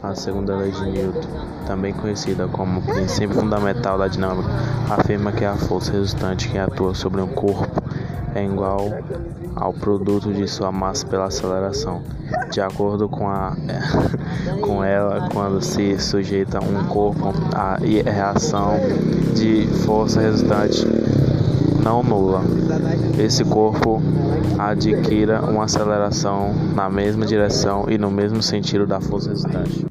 A segunda lei de Newton, também conhecida como princípio fundamental da dinâmica, afirma que a força resultante que atua sobre um corpo é igual ao produto de sua massa pela aceleração. De acordo com, a, com ela, quando se sujeita um corpo à reação de força resultante não nula, esse corpo adquira uma aceleração na mesma direção e no mesmo sentido da força resultante.